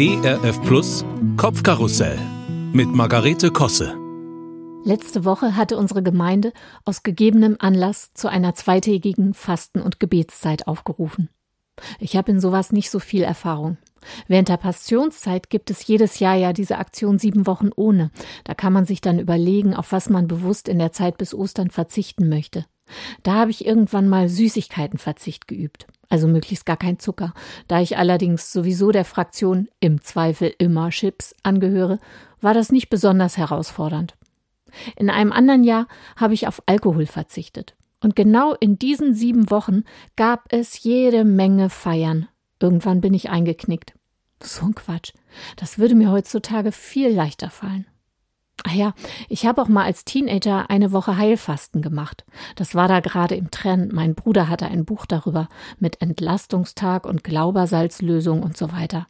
ERF Plus Kopfkarussell mit Margarete Kosse. Letzte Woche hatte unsere Gemeinde aus gegebenem Anlass zu einer zweitägigen Fasten- und Gebetszeit aufgerufen. Ich habe in sowas nicht so viel Erfahrung. Während der Passionszeit gibt es jedes Jahr ja diese Aktion sieben Wochen ohne. Da kann man sich dann überlegen, auf was man bewusst in der Zeit bis Ostern verzichten möchte. Da habe ich irgendwann mal Süßigkeitenverzicht geübt, also möglichst gar kein Zucker. Da ich allerdings sowieso der Fraktion im Zweifel immer Chips angehöre, war das nicht besonders herausfordernd. In einem anderen Jahr habe ich auf Alkohol verzichtet. Und genau in diesen sieben Wochen gab es jede Menge Feiern. Irgendwann bin ich eingeknickt. So ein Quatsch. Das würde mir heutzutage viel leichter fallen. Ach ja, ich habe auch mal als Teenager eine Woche Heilfasten gemacht. Das war da gerade im Trend. Mein Bruder hatte ein Buch darüber mit Entlastungstag und Glaubersalzlösung und so weiter.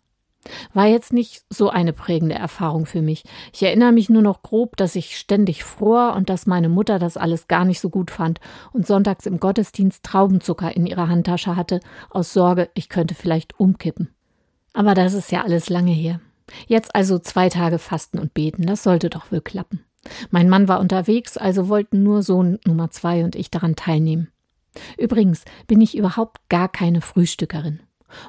War jetzt nicht so eine prägende Erfahrung für mich. Ich erinnere mich nur noch grob, dass ich ständig fror und dass meine Mutter das alles gar nicht so gut fand und sonntags im Gottesdienst Traubenzucker in ihrer Handtasche hatte, aus Sorge, ich könnte vielleicht umkippen. Aber das ist ja alles lange her. Jetzt also zwei Tage Fasten und Beten, das sollte doch wohl klappen. Mein Mann war unterwegs, also wollten nur Sohn Nummer zwei und ich daran teilnehmen. Übrigens bin ich überhaupt gar keine Frühstückerin.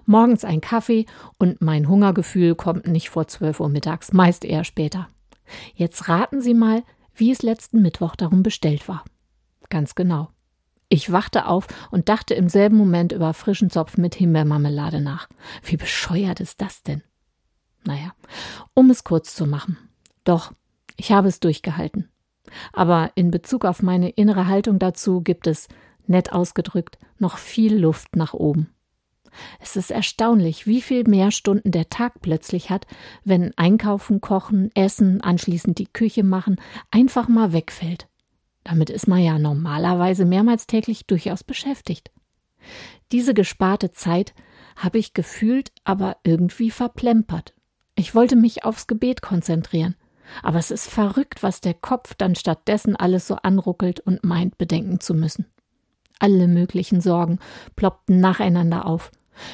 Morgens ein Kaffee und mein Hungergefühl kommt nicht vor zwölf Uhr mittags, meist eher später. Jetzt raten Sie mal, wie es letzten Mittwoch darum bestellt war. Ganz genau. Ich wachte auf und dachte im selben Moment über frischen Zopf mit Himbeermarmelade nach. Wie bescheuert ist das denn? Naja, um es kurz zu machen. Doch, ich habe es durchgehalten. Aber in Bezug auf meine innere Haltung dazu gibt es, nett ausgedrückt, noch viel Luft nach oben. Es ist erstaunlich, wie viel mehr Stunden der Tag plötzlich hat, wenn Einkaufen, Kochen, Essen, anschließend die Küche machen, einfach mal wegfällt. Damit ist man ja normalerweise mehrmals täglich durchaus beschäftigt. Diese gesparte Zeit habe ich gefühlt, aber irgendwie verplempert. Ich wollte mich aufs Gebet konzentrieren. Aber es ist verrückt, was der Kopf dann stattdessen alles so anruckelt und meint, bedenken zu müssen. Alle möglichen Sorgen ploppten nacheinander auf.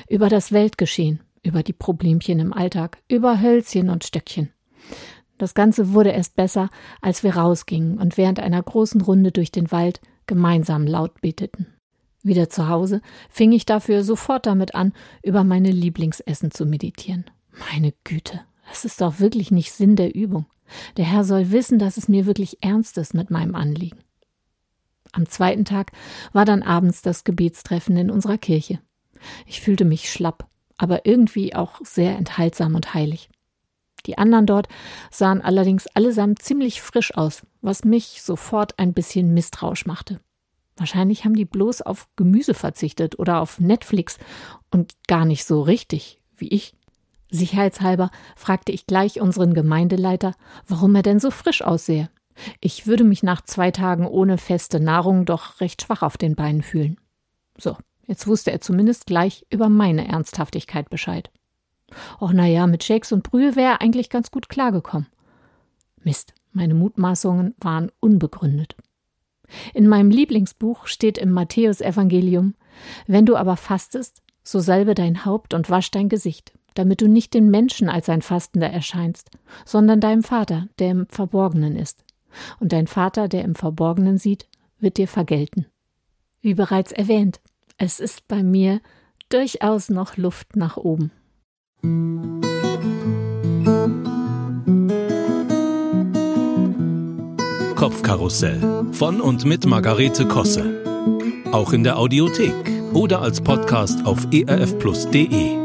Über das Weltgeschehen, über die Problemchen im Alltag, über Hölzchen und Stöckchen. Das Ganze wurde erst besser, als wir rausgingen und während einer großen Runde durch den Wald gemeinsam laut beteten. Wieder zu Hause fing ich dafür sofort damit an, über meine Lieblingsessen zu meditieren. Meine Güte, das ist doch wirklich nicht Sinn der Übung. Der Herr soll wissen, dass es mir wirklich ernst ist mit meinem Anliegen. Am zweiten Tag war dann abends das Gebetstreffen in unserer Kirche. Ich fühlte mich schlapp, aber irgendwie auch sehr enthaltsam und heilig. Die anderen dort sahen allerdings allesamt ziemlich frisch aus, was mich sofort ein bisschen misstrauisch machte. Wahrscheinlich haben die bloß auf Gemüse verzichtet oder auf Netflix und gar nicht so richtig wie ich. Sicherheitshalber fragte ich gleich unseren Gemeindeleiter, warum er denn so frisch aussehe. Ich würde mich nach zwei Tagen ohne feste Nahrung doch recht schwach auf den Beinen fühlen. So, jetzt wusste er zumindest gleich über meine Ernsthaftigkeit Bescheid. Och na ja, mit Shakes und Brühe wäre er eigentlich ganz gut klargekommen. Mist, meine Mutmaßungen waren unbegründet. In meinem Lieblingsbuch steht im Matthäusevangelium: Wenn du aber fastest, so salbe dein Haupt und wasch dein Gesicht, damit du nicht den Menschen als ein Fastender erscheinst, sondern deinem Vater, der im Verborgenen ist. Und dein Vater, der im Verborgenen sieht, wird dir vergelten. Wie bereits erwähnt, es ist bei mir durchaus noch Luft nach oben. Kopfkarussell von und mit Margarete Kosse. Auch in der Audiothek oder als Podcast auf erfplus.de.